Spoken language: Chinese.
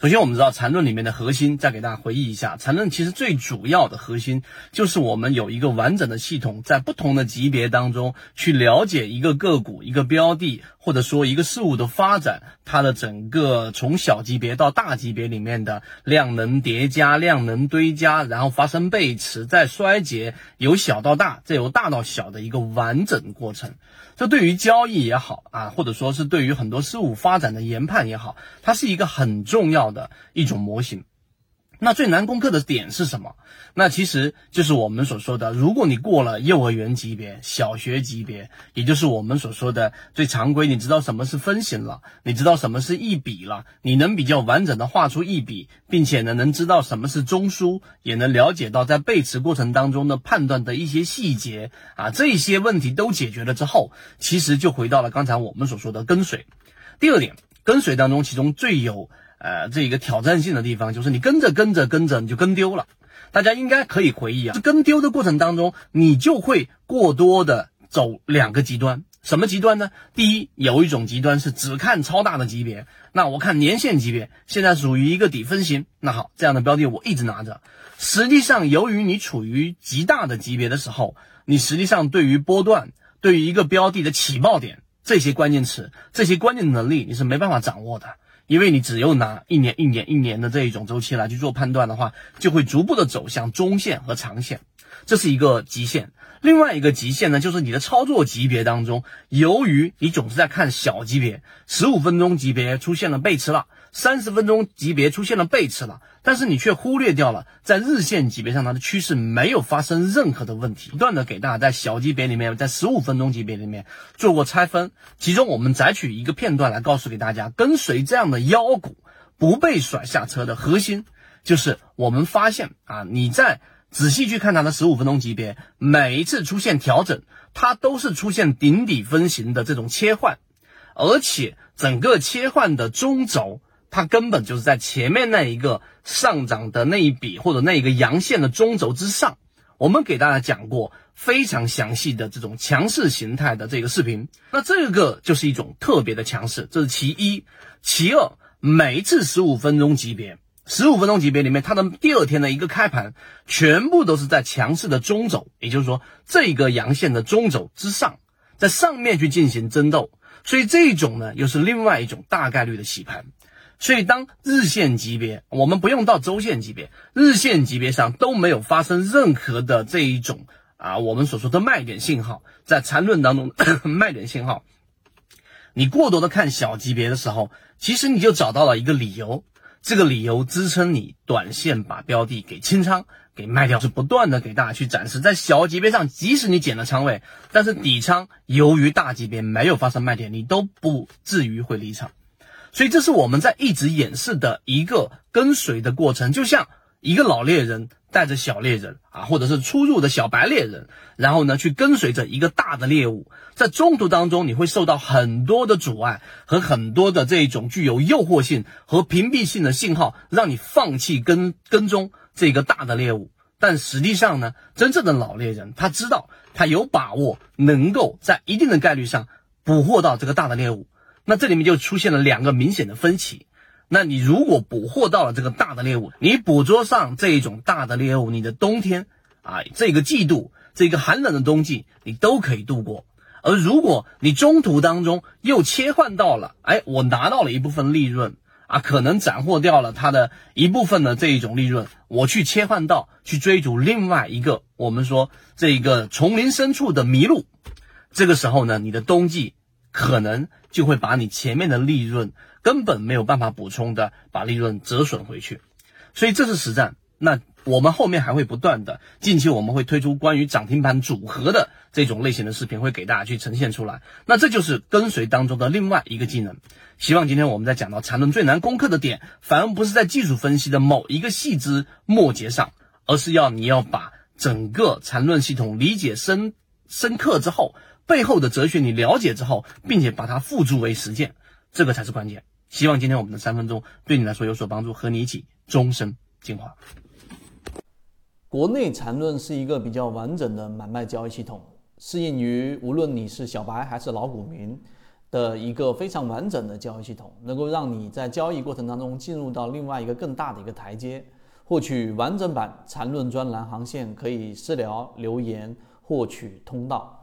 首先，我们知道缠论里面的核心，再给大家回忆一下，缠论其实最主要的核心就是我们有一个完整的系统，在不同的级别当中去了解一个个股、一个标的，或者说一个事物的发展，它的整个从小级别到大级别里面的量能叠加、量能堆加，然后发生背驰再衰竭，由小到大，再由大到小的一个完整过程。这对于交易也好啊，或者说是对于很多事物发展的研判也好，它是一个很重要的一种模型。那最难攻克的点是什么？那其实就是我们所说的，如果你过了幼儿园级别、小学级别，也就是我们所说的最常规，你知道什么是分型了，你知道什么是一笔了，你能比较完整的画出一笔，并且呢，能知道什么是中枢，也能了解到在背驰过程当中的判断的一些细节啊，这些问题都解决了之后，其实就回到了刚才我们所说的跟随。第二点，跟随当中，其中最有。呃，这一个挑战性的地方就是你跟着跟着跟着你就跟丢了，大家应该可以回忆啊，跟丢的过程当中，你就会过多的走两个极端，什么极端呢？第一，有一种极端是只看超大的级别，那我看年线级别，现在属于一个底分型，那好，这样的标的我一直拿着。实际上，由于你处于极大的级别的时候，你实际上对于波段，对于一个标的的起爆点这些关键词，这些关键能力，你是没办法掌握的。因为你只有拿一年、一年、一年的这一种周期来去做判断的话，就会逐步的走向中线和长线，这是一个极限。另外一个极限呢，就是你的操作级别当中，由于你总是在看小级别，十五分钟级别出现了背驰了。三十分钟级别出现了背驰了，但是你却忽略掉了在日线级别上它的趋势没有发生任何的问题。不断的给大家在小级别里面，在十五分钟级别里面做过拆分，其中我们摘取一个片段来告诉给大家，跟随这样的妖股不被甩下车的核心，就是我们发现啊，你在仔细去看它的十五分钟级别，每一次出现调整，它都是出现顶底分型的这种切换，而且整个切换的中轴。它根本就是在前面那一个上涨的那一笔或者那一个阳线的中轴之上，我们给大家讲过非常详细的这种强势形态的这个视频。那这个就是一种特别的强势，这是其一。其二，每一次十五分钟级别，十五分钟级别里面，它的第二天的一个开盘，全部都是在强势的中轴，也就是说这个阳线的中轴之上，在上面去进行争斗。所以这种呢，又是另外一种大概率的洗盘。所以，当日线级别，我们不用到周线级别，日线级别上都没有发生任何的这一种啊，我们所说的卖点信号，在缠论当中 卖点信号，你过多的看小级别的时候，其实你就找到了一个理由，这个理由支撑你短线把标的给清仓给卖掉，是不断的给大家去展示，在小级别上，即使你减了仓位，但是底仓由于大级别没有发生卖点，你都不至于会离场。所以这是我们在一直演示的一个跟随的过程，就像一个老猎人带着小猎人啊，或者是初入的小白猎人，然后呢去跟随着一个大的猎物，在中途当中你会受到很多的阻碍和很多的这种具有诱惑性和屏蔽性的信号，让你放弃跟跟踪这个大的猎物。但实际上呢，真正的老猎人他知道他有把握能够在一定的概率上捕获到这个大的猎物。那这里面就出现了两个明显的分歧。那你如果捕获到了这个大的猎物，你捕捉上这一种大的猎物，你的冬天啊，这个季度，这个寒冷的冬季，你都可以度过。而如果你中途当中又切换到了，哎，我拿到了一部分利润啊，可能斩获掉了它的一部分的这一种利润，我去切换到去追逐另外一个，我们说这个丛林深处的麋鹿，这个时候呢，你的冬季。可能就会把你前面的利润根本没有办法补充的，把利润折损回去，所以这是实战。那我们后面还会不断的，近期我们会推出关于涨停板组合的这种类型的视频，会给大家去呈现出来。那这就是跟随当中的另外一个技能。希望今天我们在讲到缠论最难攻克的点，反而不是在技术分析的某一个细枝末节上，而是要你要把整个缠论系统理解深深刻之后。背后的哲学你了解之后，并且把它付诸为实践，这个才是关键。希望今天我们的三分钟对你来说有所帮助，和你一起终身进化。国内缠论是一个比较完整的买卖交易系统，适应于无论你是小白还是老股民的一个非常完整的交易系统，能够让你在交易过程当中进入到另外一个更大的一个台阶。获取完整版缠论专栏航线，可以私聊留言获取通道。